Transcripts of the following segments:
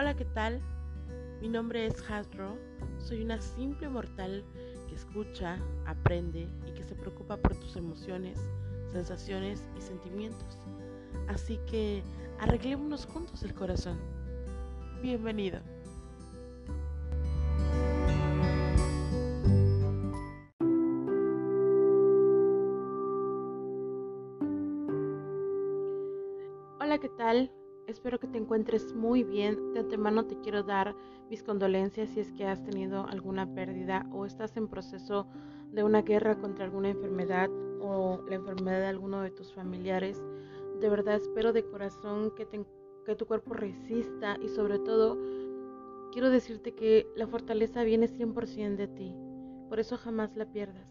Hola, ¿qué tal? Mi nombre es Hasbro. Soy una simple mortal que escucha, aprende y que se preocupa por tus emociones, sensaciones y sentimientos. Así que arreglémonos juntos el corazón. Bienvenido. Hola, ¿qué tal? Espero que te encuentres muy bien. De antemano te quiero dar mis condolencias si es que has tenido alguna pérdida o estás en proceso de una guerra contra alguna enfermedad o la enfermedad de alguno de tus familiares. De verdad espero de corazón que, que tu cuerpo resista y sobre todo quiero decirte que la fortaleza viene 100% de ti. Por eso jamás la pierdas.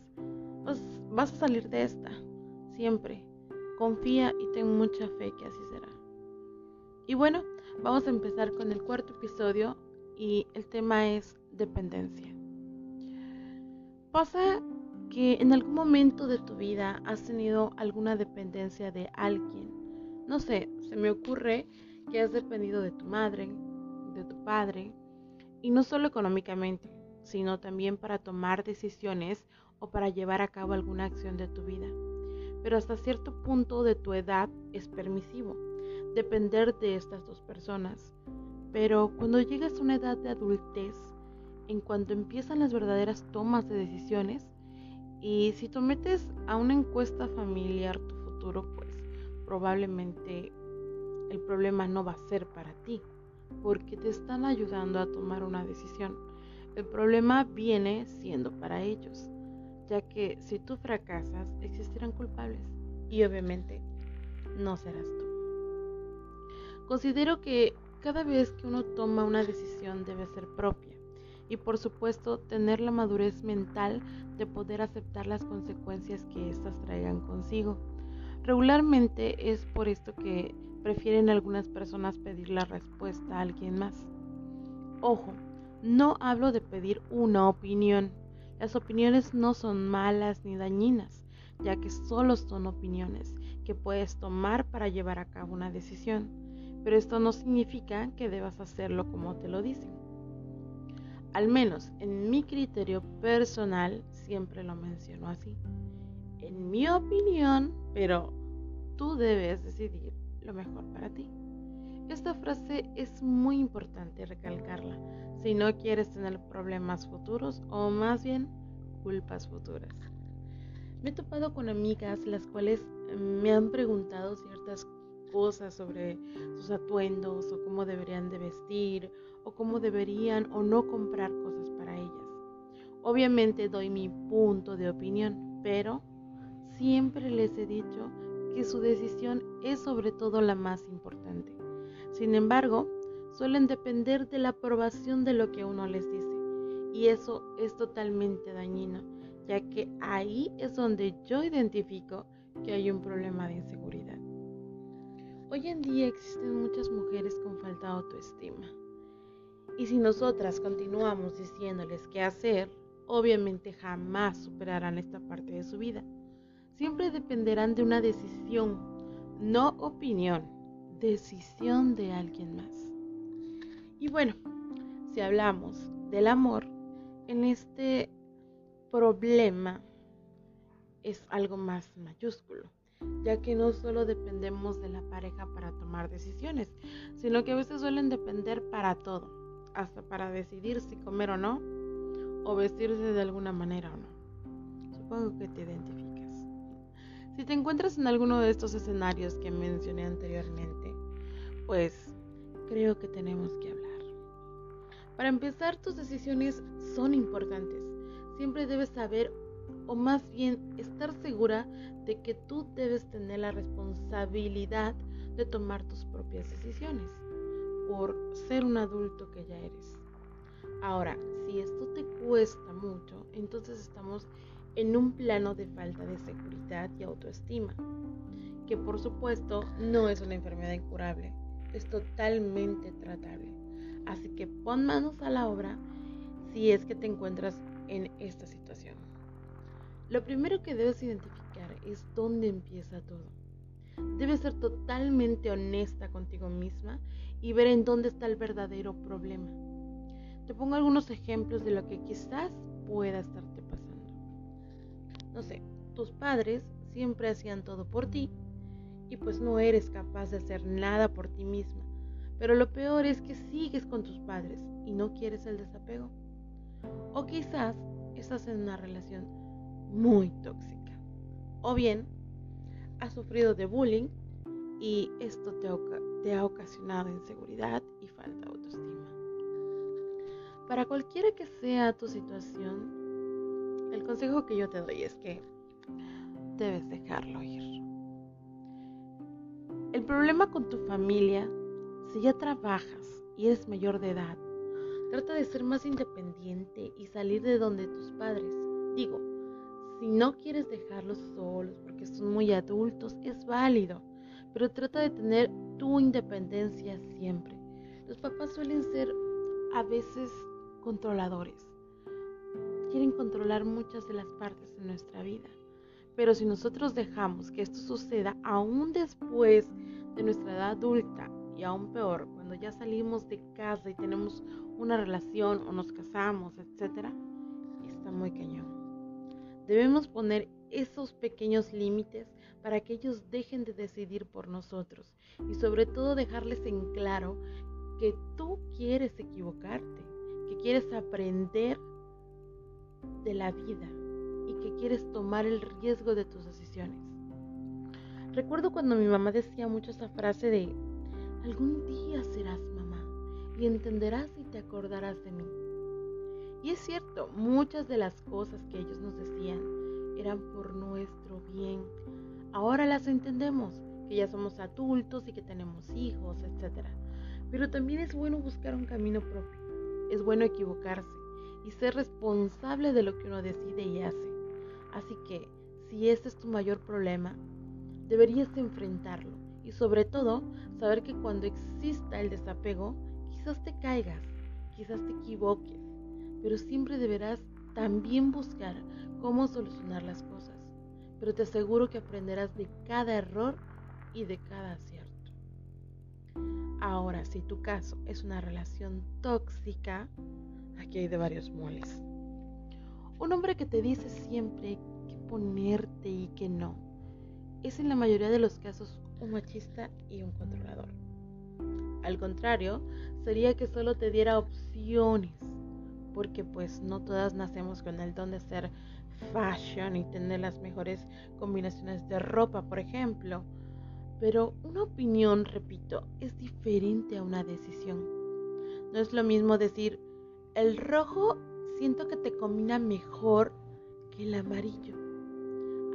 Vas, vas a salir de esta, siempre. Confía y ten mucha fe que así será. Y bueno, vamos a empezar con el cuarto episodio y el tema es dependencia. Pasa que en algún momento de tu vida has tenido alguna dependencia de alguien. No sé, se me ocurre que has dependido de tu madre, de tu padre, y no solo económicamente, sino también para tomar decisiones o para llevar a cabo alguna acción de tu vida. Pero hasta cierto punto de tu edad es permisivo depender de estas dos personas. Pero cuando llegas a una edad de adultez, en cuanto empiezan las verdaderas tomas de decisiones, y si tú metes a una encuesta familiar tu futuro, pues probablemente el problema no va a ser para ti, porque te están ayudando a tomar una decisión. El problema viene siendo para ellos, ya que si tú fracasas, existirán culpables y obviamente no serás tú. Considero que cada vez que uno toma una decisión debe ser propia y por supuesto tener la madurez mental de poder aceptar las consecuencias que éstas traigan consigo. Regularmente es por esto que prefieren algunas personas pedir la respuesta a alguien más. Ojo, no hablo de pedir una opinión. Las opiniones no son malas ni dañinas, ya que solo son opiniones que puedes tomar para llevar a cabo una decisión pero esto no significa que debas hacerlo como te lo dicen. Al menos en mi criterio personal siempre lo menciono así. En mi opinión, pero tú debes decidir lo mejor para ti. Esta frase es muy importante recalcarla si no quieres tener problemas futuros o más bien culpas futuras. Me he topado con amigas las cuales me han preguntado ciertas cosas sobre sus atuendos o cómo deberían de vestir o cómo deberían o no comprar cosas para ellas. Obviamente doy mi punto de opinión, pero siempre les he dicho que su decisión es sobre todo la más importante. Sin embargo, suelen depender de la aprobación de lo que uno les dice y eso es totalmente dañino, ya que ahí es donde yo identifico que hay un problema de inseguridad. Hoy en día existen muchas mujeres con falta de autoestima. Y si nosotras continuamos diciéndoles qué hacer, obviamente jamás superarán esta parte de su vida. Siempre dependerán de una decisión, no opinión, decisión de alguien más. Y bueno, si hablamos del amor, en este problema es algo más mayúsculo ya que no solo dependemos de la pareja para tomar decisiones, sino que a veces suelen depender para todo, hasta para decidir si comer o no, o vestirse de alguna manera o no. Supongo que te identificas. Si te encuentras en alguno de estos escenarios que mencioné anteriormente, pues creo que tenemos que hablar. Para empezar, tus decisiones son importantes. Siempre debes saber o más bien estar segura de que tú debes tener la responsabilidad de tomar tus propias decisiones por ser un adulto que ya eres. Ahora, si esto te cuesta mucho, entonces estamos en un plano de falta de seguridad y autoestima, que por supuesto no es una enfermedad incurable, es totalmente tratable. Así que pon manos a la obra si es que te encuentras en esta situación. Lo primero que debes identificar es dónde empieza todo. Debes ser totalmente honesta contigo misma y ver en dónde está el verdadero problema. Te pongo algunos ejemplos de lo que quizás pueda estarte pasando. No sé, tus padres siempre hacían todo por ti y pues no eres capaz de hacer nada por ti misma. Pero lo peor es que sigues con tus padres y no quieres el desapego. O quizás estás en una relación muy tóxica. O bien, has sufrido de bullying y esto te, ha ocasionado inseguridad y falta de autoestima. Para cualquiera que sea tu situación, el consejo que yo te doy es que debes dejarlo ir. El problema con tu familia, si ya trabajas y eres mayor de edad, trata de ser más independiente y salir de donde tus padres. Digo, si no quieres dejarlos solos porque son muy adultos, es válido, pero trata de tener tu independencia siempre. Los papás suelen ser a veces controladores. Quieren controlar muchas de las partes de nuestra vida. Pero si nosotros dejamos que esto suceda aún después de nuestra edad adulta y aún peor, cuando ya salimos de casa y tenemos una relación o nos casamos, etc., está muy cañón. Debemos poner esos pequeños límites para que ellos dejen de decidir por nosotros y sobre todo dejarles en claro que tú quieres equivocarte, que quieres aprender de la vida y que quieres tomar el riesgo de tus decisiones. Recuerdo cuando mi mamá decía mucho esa frase de, algún día serás mamá y entenderás y te acordarás de mí. Y es cierto, muchas de las cosas que ellos nos decían eran por nuestro bien. Ahora las entendemos, que ya somos adultos y que tenemos hijos, etc. Pero también es bueno buscar un camino propio. Es bueno equivocarse y ser responsable de lo que uno decide y hace. Así que, si este es tu mayor problema, deberías enfrentarlo y sobre todo saber que cuando exista el desapego, quizás te caigas, quizás te equivoques, pero siempre deberás también buscar cómo solucionar las cosas. Pero te aseguro que aprenderás de cada error y de cada acierto. Ahora, si tu caso es una relación tóxica, aquí hay de varios moles. Un hombre que te dice siempre que ponerte y que no, es en la mayoría de los casos un machista y un controlador. Al contrario, sería que solo te diera opciones, porque pues no todas nacemos con el don de ser fashion y tener las mejores combinaciones de ropa, por ejemplo. Pero una opinión, repito, es diferente a una decisión. No es lo mismo decir, el rojo siento que te combina mejor que el amarillo.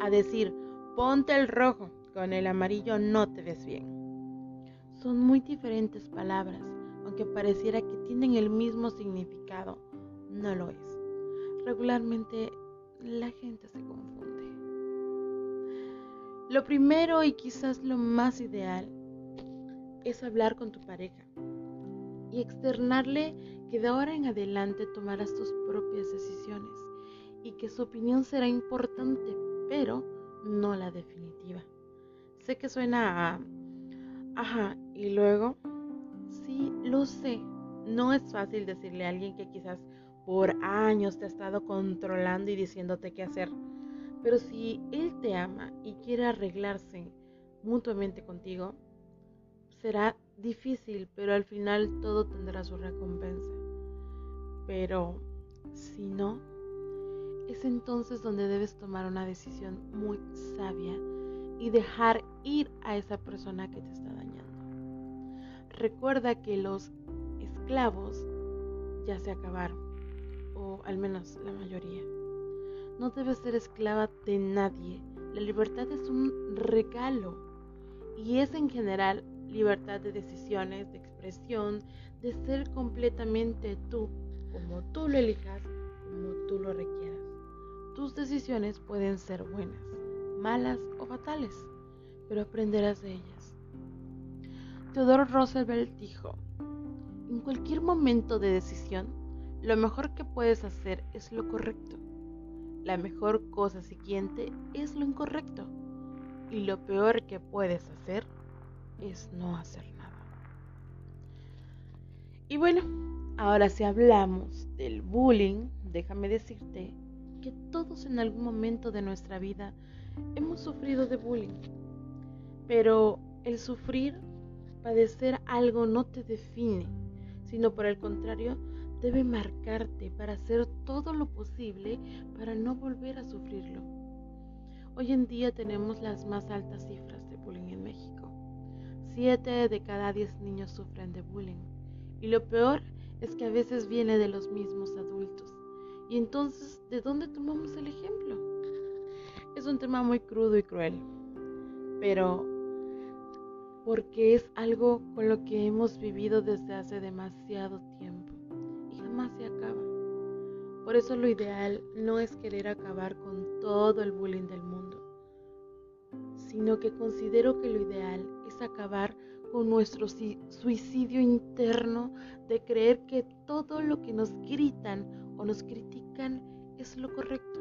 A decir, ponte el rojo, con el amarillo no te ves bien. Son muy diferentes palabras, aunque pareciera que tienen el mismo significado, no lo es. Regularmente la gente se confunde. Lo primero y quizás lo más ideal es hablar con tu pareja y externarle que de ahora en adelante tomarás tus propias decisiones y que su opinión será importante, pero no la definitiva. Sé que suena a... Ajá, y luego... Sí, lo sé. No es fácil decirle a alguien que quizás por años te ha estado controlando y diciéndote qué hacer. Pero si él te ama y quiere arreglarse mutuamente contigo, será difícil, pero al final todo tendrá su recompensa. Pero si no, es entonces donde debes tomar una decisión muy sabia y dejar ir a esa persona que te está dañando. Recuerda que los esclavos ya se acabaron, al menos la mayoría. No debes ser esclava de nadie. La libertad es un regalo y es en general libertad de decisiones, de expresión, de ser completamente tú, como tú lo elijas, como tú lo requieras. Tus decisiones pueden ser buenas, malas o fatales, pero aprenderás de ellas. Theodore Roosevelt dijo, en cualquier momento de decisión, lo mejor que puedes hacer es lo correcto. La mejor cosa siguiente es lo incorrecto. Y lo peor que puedes hacer es no hacer nada. Y bueno, ahora si hablamos del bullying, déjame decirte que todos en algún momento de nuestra vida hemos sufrido de bullying. Pero el sufrir, padecer algo no te define, sino por el contrario, debe marcarte para hacer todo lo posible para no volver a sufrirlo. Hoy en día tenemos las más altas cifras de bullying en México. Siete de cada diez niños sufren de bullying. Y lo peor es que a veces viene de los mismos adultos. Y entonces, ¿de dónde tomamos el ejemplo? Es un tema muy crudo y cruel, pero porque es algo con lo que hemos vivido desde hace demasiado tiempo jamás se acaba. Por eso lo ideal no es querer acabar con todo el bullying del mundo, sino que considero que lo ideal es acabar con nuestro suicidio interno de creer que todo lo que nos gritan o nos critican es lo correcto.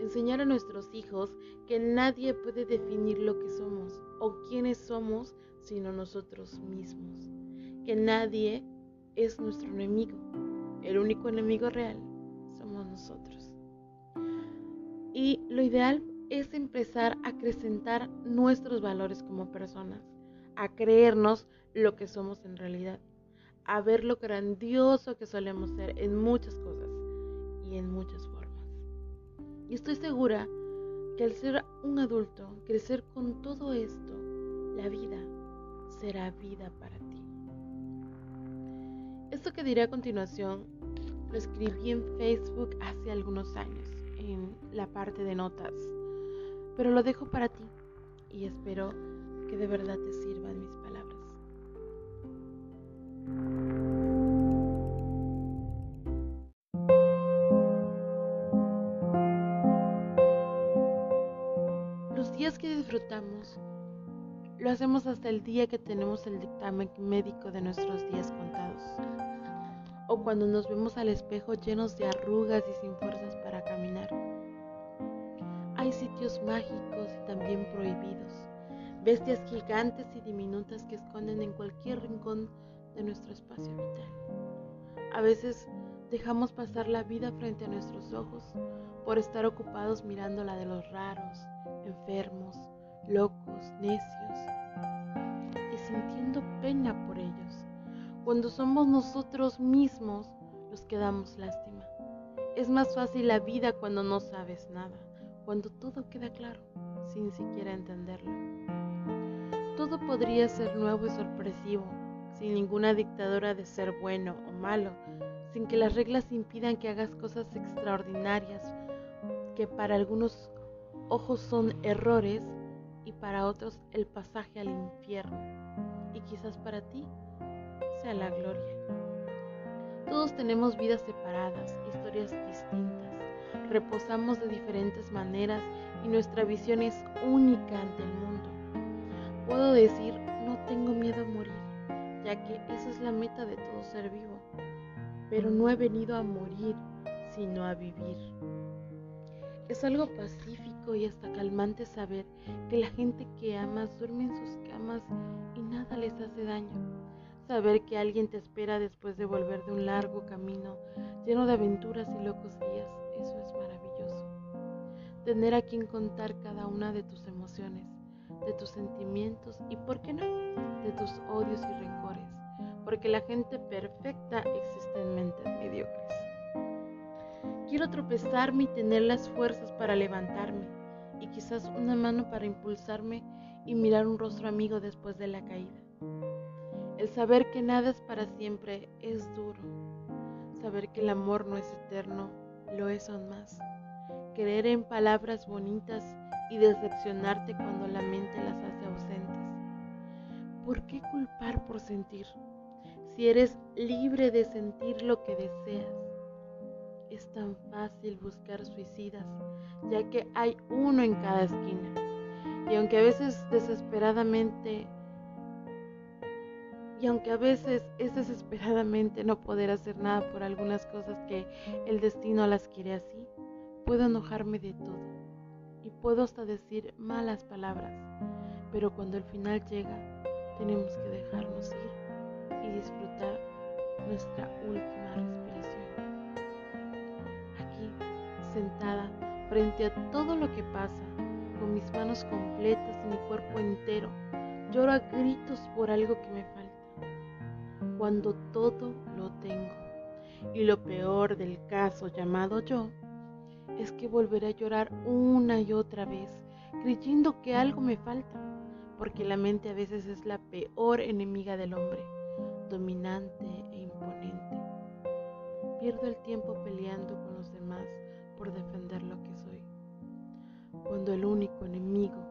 Enseñar a nuestros hijos que nadie puede definir lo que somos o quiénes somos sino nosotros mismos. Que nadie es nuestro enemigo. El único enemigo real somos nosotros. Y lo ideal es empezar a acrecentar nuestros valores como personas, a creernos lo que somos en realidad, a ver lo grandioso que solemos ser en muchas cosas y en muchas formas. Y estoy segura que al ser un adulto, crecer con todo esto, la vida será vida para ti. Esto que diré a continuación lo escribí en Facebook hace algunos años, en la parte de notas, pero lo dejo para ti y espero que de verdad te sirvan mis palabras. Lo hacemos hasta el día que tenemos el dictamen médico de nuestros días contados. O cuando nos vemos al espejo llenos de arrugas y sin fuerzas para caminar. Hay sitios mágicos y también prohibidos. Bestias gigantes y diminutas que esconden en cualquier rincón de nuestro espacio vital. A veces dejamos pasar la vida frente a nuestros ojos por estar ocupados mirando la de los raros, enfermos, locos, necios sintiendo pena por ellos, cuando somos nosotros mismos los que damos lástima. Es más fácil la vida cuando no sabes nada, cuando todo queda claro, sin siquiera entenderlo. Todo podría ser nuevo y sorpresivo, sin ninguna dictadura de ser bueno o malo, sin que las reglas impidan que hagas cosas extraordinarias que para algunos ojos son errores y para otros el pasaje al infierno y quizás para ti sea la gloria. Todos tenemos vidas separadas, historias distintas, reposamos de diferentes maneras y nuestra visión es única ante el mundo. Puedo decir, no tengo miedo a morir, ya que esa es la meta de todo ser vivo, pero no he venido a morir, sino a vivir. Es algo pacífico y hasta calmante saber que la gente que amas duerme en sus camas nada les hace daño. Saber que alguien te espera después de volver de un largo camino lleno de aventuras y locos días, eso es maravilloso. Tener a quien contar cada una de tus emociones, de tus sentimientos y, ¿por qué no?, de tus odios y rencores, porque la gente perfecta existe en mentes mediocres. Quiero tropezarme y tener las fuerzas para levantarme y quizás una mano para impulsarme y mirar un rostro amigo después de la caída. El saber que nada es para siempre es duro. Saber que el amor no es eterno lo es aún más. Creer en palabras bonitas y decepcionarte cuando la mente las hace ausentes. ¿Por qué culpar por sentir? Si eres libre de sentir lo que deseas es tan fácil buscar suicidas, ya que hay uno en cada esquina. Y aunque a veces desesperadamente, y aunque a veces es desesperadamente no poder hacer nada por algunas cosas que el destino las quiere así, puedo enojarme de todo y puedo hasta decir malas palabras, pero cuando el final llega, tenemos que dejarnos ir y disfrutar nuestra última respiración. Aquí, sentada frente a todo lo que pasa, con mis manos completas y mi cuerpo entero, lloro a gritos por algo que me falta, cuando todo lo tengo. Y lo peor del caso llamado yo es que volveré a llorar una y otra vez, creyendo que algo me falta, porque la mente a veces es la peor enemiga del hombre, dominante e imponente. Pierdo el tiempo peleando con los demás por defender cuando el único enemigo